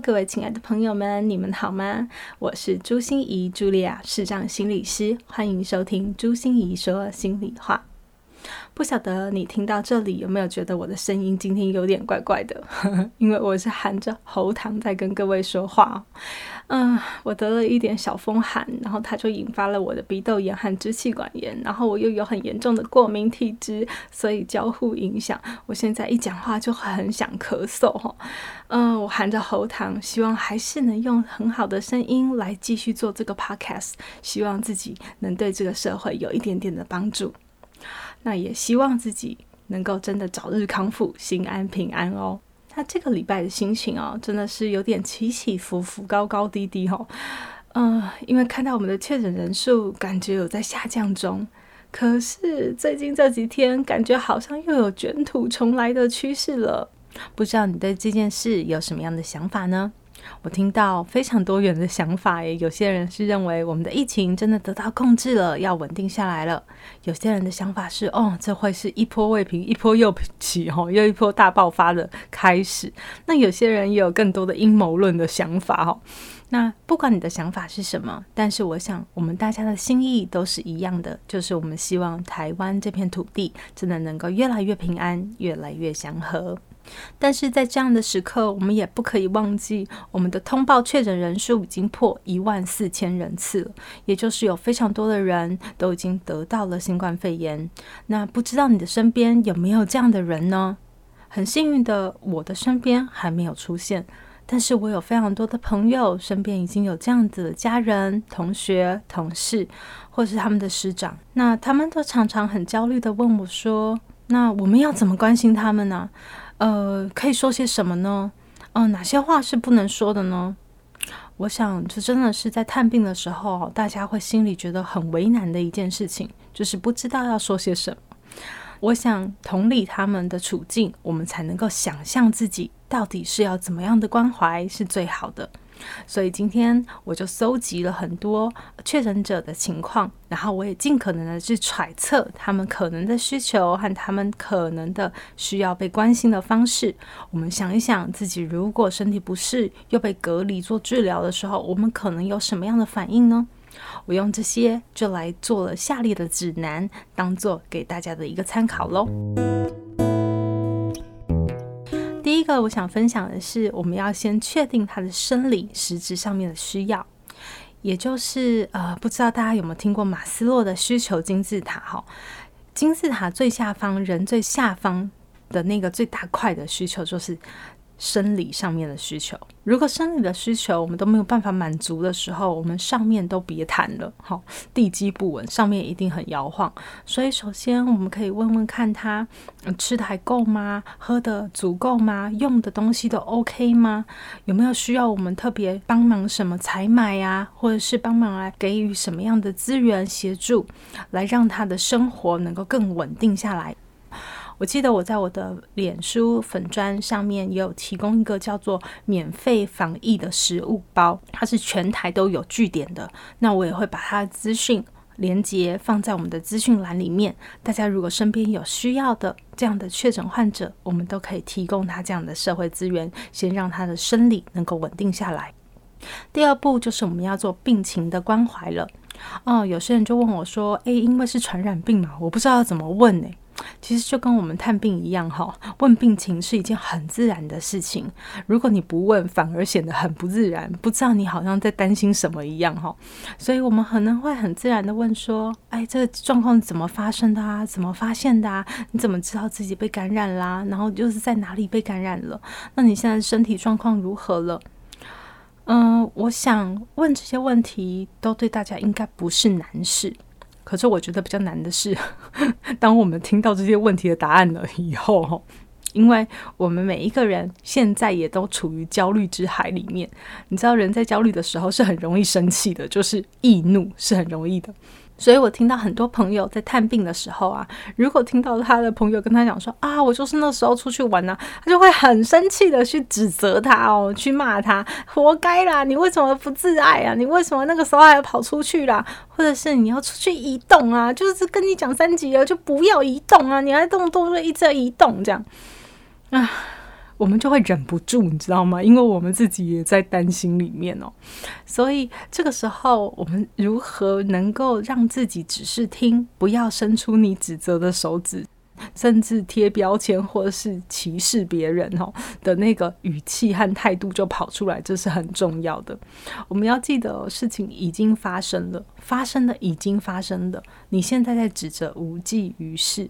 各位亲爱的朋友们，你们好吗？我是朱心怡，茱莉亚，视障心理师，欢迎收听朱心怡说心里话。不晓得你听到这里有没有觉得我的声音今天有点怪怪的？因为我是含着喉糖在跟各位说话。嗯，我得了一点小风寒，然后它就引发了我的鼻窦炎和支气管炎，然后我又有很严重的过敏体质，所以交互影响，我现在一讲话就很想咳嗽哈。嗯，我含着喉糖，希望还是能用很好的声音来继续做这个 podcast，希望自己能对这个社会有一点点的帮助，那也希望自己能够真的早日康复，心安平安哦。那这个礼拜的心情哦，真的是有点起起伏伏、高高低低哦。嗯，因为看到我们的确诊人数感觉有在下降中，可是最近这几天感觉好像又有卷土重来的趋势了。不知道你对这件事有什么样的想法呢？我听到非常多元的想法耶，有些人是认为我们的疫情真的得到控制了，要稳定下来了；有些人的想法是，哦，这会是一波未平，一波又起，吼，又一波大爆发的开始。那有些人也有更多的阴谋论的想法，吼。那不管你的想法是什么，但是我想我们大家的心意都是一样的，就是我们希望台湾这片土地真的能够越来越平安，越来越祥和。但是在这样的时刻，我们也不可以忘记，我们的通报确诊人数已经破一万四千人次了，也就是有非常多的人都已经得到了新冠肺炎。那不知道你的身边有没有这样的人呢？很幸运的，我的身边还没有出现，但是我有非常多的朋友身边已经有这样子的家人、同学、同事，或是他们的师长。那他们都常常很焦虑的问我说：“那我们要怎么关心他们呢？”呃，可以说些什么呢？嗯、哪些话是不能说的呢？我想，这真的是在探病的时候，大家会心里觉得很为难的一件事情，就是不知道要说些什么。我想同理他们的处境，我们才能够想象自己到底是要怎么样的关怀是最好的。所以今天我就搜集了很多确诊者的情况，然后我也尽可能的去揣测他们可能的需求和他们可能的需要被关心的方式。我们想一想，自己如果身体不适又被隔离做治疗的时候，我们可能有什么样的反应呢？我用这些就来做了下列的指南，当做给大家的一个参考喽。第一个我想分享的是，我们要先确定他的生理实质上面的需要，也就是呃，不知道大家有没有听过马斯洛的需求金字塔？哈，金字塔最下方，人最下方的那个最大块的需求就是。生理上面的需求，如果生理的需求我们都没有办法满足的时候，我们上面都别谈了。好，地基不稳，上面一定很摇晃。所以，首先我们可以问问看他，吃的还够吗？喝的足够吗？用的东西都 OK 吗？有没有需要我们特别帮忙什么采买呀？或者是帮忙来给予什么样的资源协助，来让他的生活能够更稳定下来？我记得我在我的脸书粉砖上面也有提供一个叫做“免费防疫”的食物包，它是全台都有据点的。那我也会把它的资讯连接放在我们的资讯栏里面。大家如果身边有需要的这样的确诊患者，我们都可以提供他这样的社会资源，先让他的生理能够稳定下来。第二步就是我们要做病情的关怀了。哦，有些人就问我说：“诶，因为是传染病嘛，我不知道要怎么问呢？”其实就跟我们探病一样哈，问病情是一件很自然的事情。如果你不问，反而显得很不自然，不知道你好像在担心什么一样哈。所以我们可能会很自然的问说：“哎，这个状况怎么发生的啊？怎么发现的啊？你怎么知道自己被感染啦？然后就是在哪里被感染了？那你现在身体状况如何了？”嗯，我想问这些问题都对大家应该不是难事。可是我觉得比较难的是，当我们听到这些问题的答案了以后，因为我们每一个人现在也都处于焦虑之海里面。你知道，人在焦虑的时候是很容易生气的，就是易怒是很容易的。所以我听到很多朋友在探病的时候啊，如果听到他的朋友跟他讲说啊，我就是那时候出去玩啊，他就会很生气的去指责他哦，去骂他，活该啦！你为什么不自爱啊？你为什么那个时候还要跑出去啦？或者是你要出去移动啊？就是跟你讲三级了，就不要移动啊！你还动动就一直在移动这样啊。我们就会忍不住，你知道吗？因为我们自己也在担心里面哦，所以这个时候，我们如何能够让自己只是听，不要伸出你指责的手指？甚至贴标签或是歧视别人哦的那个语气和态度就跑出来，这是很重要的。我们要记得，事情已经发生了，发生的已经发生的，你现在在指责无济于事，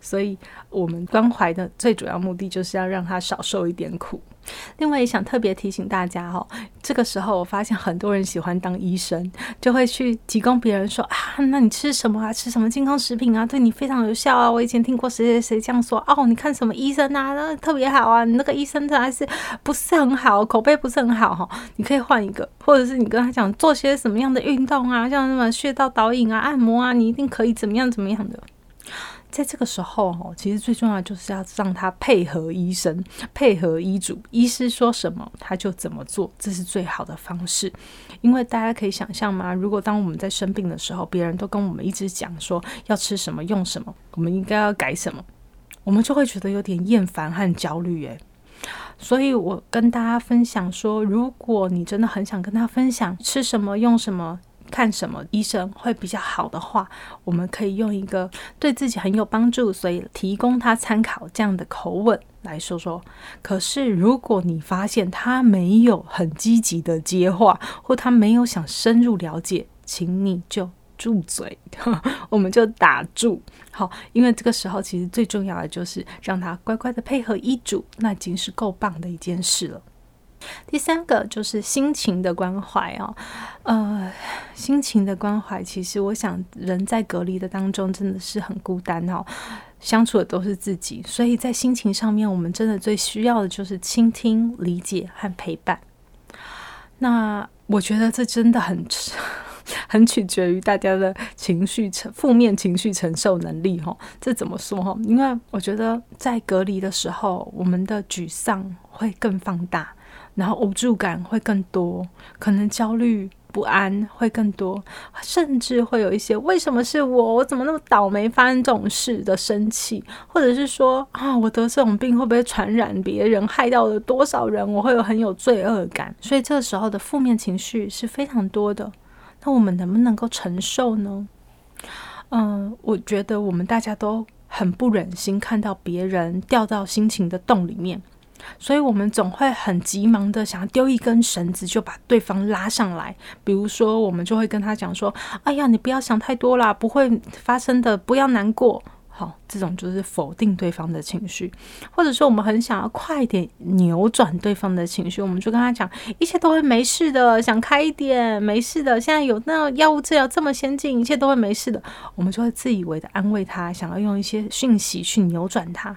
所以我们关怀的最主要目的就是要让他少受一点苦。另外也想特别提醒大家哦，这个时候我发现很多人喜欢当医生，就会去提供别人说啊，那你吃什么啊？吃什么健康食品啊？对你非常有效啊！我以前听过谁谁谁这样说哦，你看什么医生啊？那特别好啊！你那个医生他还是不是很好，口碑不是很好哈？你可以换一个，或者是你跟他讲做些什么样的运动啊，像么穴道导引啊、按摩啊，你一定可以怎么样怎么样的。在这个时候，哦，其实最重要就是要让他配合医生，配合医嘱，医师说什么他就怎么做，这是最好的方式。因为大家可以想象吗？如果当我们在生病的时候，别人都跟我们一直讲说要吃什么、用什么，我们应该要改什么，我们就会觉得有点厌烦和焦虑。诶，所以我跟大家分享说，如果你真的很想跟他分享吃什么、用什么。看什么医生会比较好的话，我们可以用一个对自己很有帮助，所以提供他参考这样的口吻来说说。可是如果你发现他没有很积极的接话，或他没有想深入了解，请你就住嘴，我们就打住。好，因为这个时候其实最重要的就是让他乖乖的配合医嘱，那已经是够棒的一件事了。第三个就是心情的关怀哦，呃，心情的关怀，其实我想人在隔离的当中真的是很孤单哦，相处的都是自己，所以在心情上面，我们真的最需要的就是倾听、理解和陪伴。那我觉得这真的很很取决于大家的情绪承负面情绪承受能力哈。这怎么说哈？因为我觉得在隔离的时候，我们的沮丧会更放大。然后无助感会更多，可能焦虑不安会更多，甚至会有一些为什么是我，我怎么那么倒霉发生这种事的生气，或者是说啊，我得这种病会不会传染别人，害到了多少人，我会有很有罪恶感，所以这个时候的负面情绪是非常多的。那我们能不能够承受呢？嗯，我觉得我们大家都很不忍心看到别人掉到心情的洞里面。所以，我们总会很急忙的想要丢一根绳子，就把对方拉上来。比如说，我们就会跟他讲说：“哎呀，你不要想太多啦，不会发生的，不要难过。”好，这种就是否定对方的情绪，或者说我们很想要快点扭转对方的情绪，我们就跟他讲：“一切都会没事的，想开一点，没事的。现在有那药物治疗这么先进，一切都会没事的。”我们就会自以为的安慰他，想要用一些讯息去扭转他。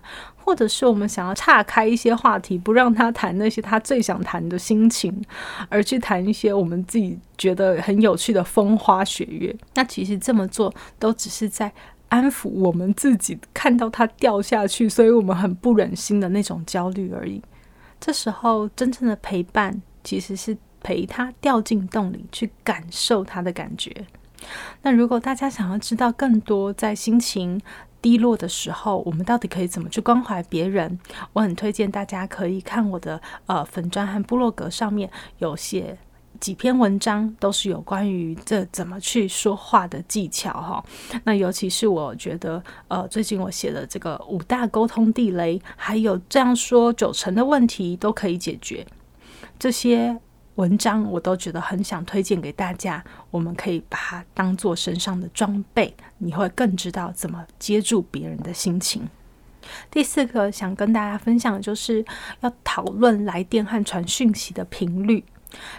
或者是我们想要岔开一些话题，不让他谈那些他最想谈的心情，而去谈一些我们自己觉得很有趣的风花雪月。那其实这么做都只是在安抚我们自己，看到他掉下去，所以我们很不忍心的那种焦虑而已。这时候真正的陪伴其实是陪他掉进洞里，去感受他的感觉。那如果大家想要知道更多在心情低落的时候，我们到底可以怎么去关怀别人？我很推荐大家可以看我的呃粉专和部落格上面有写几篇文章，都是有关于这怎么去说话的技巧哈。那尤其是我觉得呃最近我写的这个五大沟通地雷，还有这样说九成的问题都可以解决这些。文章我都觉得很想推荐给大家，我们可以把它当做身上的装备，你会更知道怎么接住别人的心情。第四个想跟大家分享的就是要讨论来电和传讯息的频率。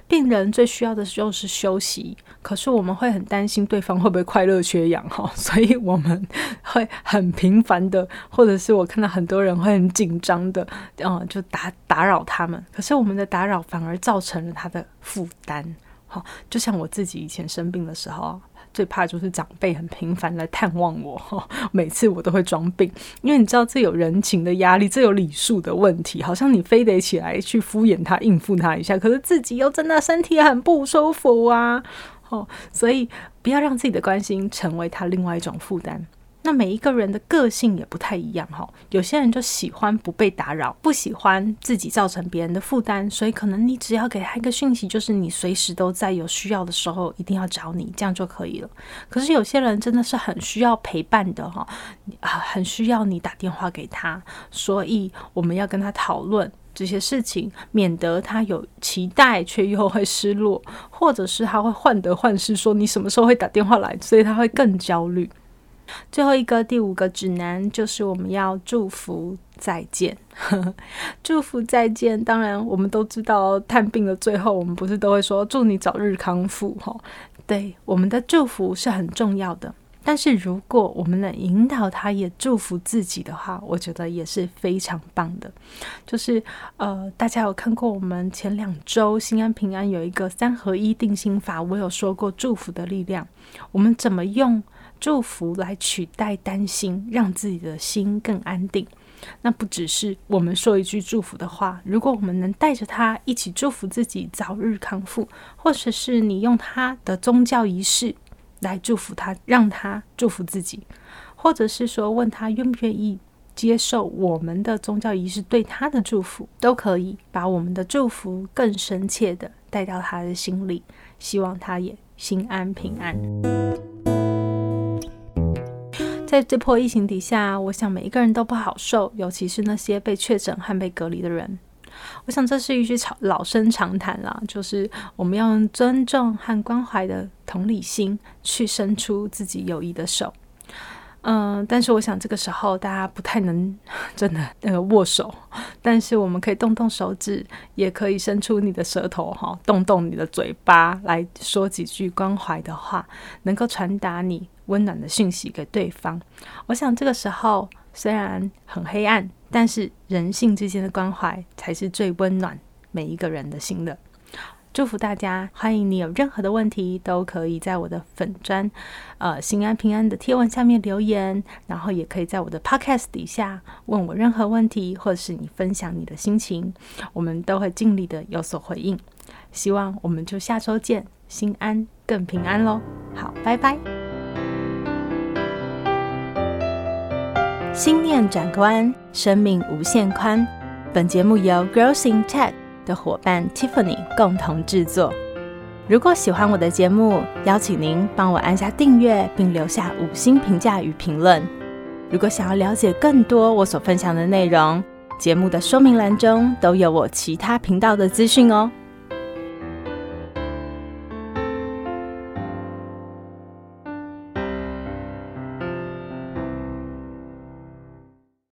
病人最需要的就是休息，可是我们会很担心对方会不会快乐缺氧哈，所以我们会很频繁的，或者是我看到很多人会很紧张的，嗯，就打打扰他们。可是我们的打扰反而造成了他的负担，好，就像我自己以前生病的时候。最怕就是长辈很频繁来探望我，每次我都会装病，因为你知道这有人情的压力，这有礼数的问题，好像你非得起来去敷衍他、应付他一下，可是自己又真的身体很不舒服啊，哦，所以不要让自己的关心成为他另外一种负担。那每一个人的个性也不太一样哈，有些人就喜欢不被打扰，不喜欢自己造成别人的负担，所以可能你只要给他一个讯息，就是你随时都在，有需要的时候一定要找你，这样就可以了。可是有些人真的是很需要陪伴的哈，啊，很需要你打电话给他，所以我们要跟他讨论这些事情，免得他有期待却又会失落，或者是他会患得患失，说你什么时候会打电话来，所以他会更焦虑。最后一个第五个指南就是我们要祝福再见，祝福再见。当然，我们都知道探病的最后，我们不是都会说祝你早日康复？哈，对，我们的祝福是很重要的。但是如果我们能引导他也祝福自己的话，我觉得也是非常棒的。就是呃，大家有看过我们前两周心安平安有一个三合一定心法，我有说过祝福的力量，我们怎么用？祝福来取代担心，让自己的心更安定。那不只是我们说一句祝福的话，如果我们能带着他一起祝福自己早日康复，或者是你用他的宗教仪式来祝福他，让他祝福自己，或者是说问他愿不愿意接受我们的宗教仪式对他的祝福，都可以把我们的祝福更深切的带到他的心里，希望他也心安平安。在这波疫情底下，我想每一个人都不好受，尤其是那些被确诊和被隔离的人。我想这是一句老生常谈啦，就是我们要用尊重和关怀的同理心去伸出自己友谊的手。嗯，但是我想这个时候大家不太能真的那个握手，但是我们可以动动手指，也可以伸出你的舌头哈，动动你的嘴巴来说几句关怀的话，能够传达你温暖的讯息给对方。我想这个时候虽然很黑暗，但是人性之间的关怀才是最温暖每一个人的心的。祝福大家！欢迎你有任何的问题，都可以在我的粉专，呃，心安平安的贴文下面留言，然后也可以在我的 podcast 底下问我任何问题，或者是你分享你的心情，我们都会尽力的有所回应。希望我们就下周见，心安更平安喽！好，拜拜。心念转个弯，生命无限宽。本节目由 Growth in Tech 的伙伴 Tiffany 共同制作。如果喜欢我的节目，邀请您帮我按下订阅，并留下五星评价与评论。如果想要了解更多我所分享的内容，节目的说明栏中都有我其他频道的资讯哦。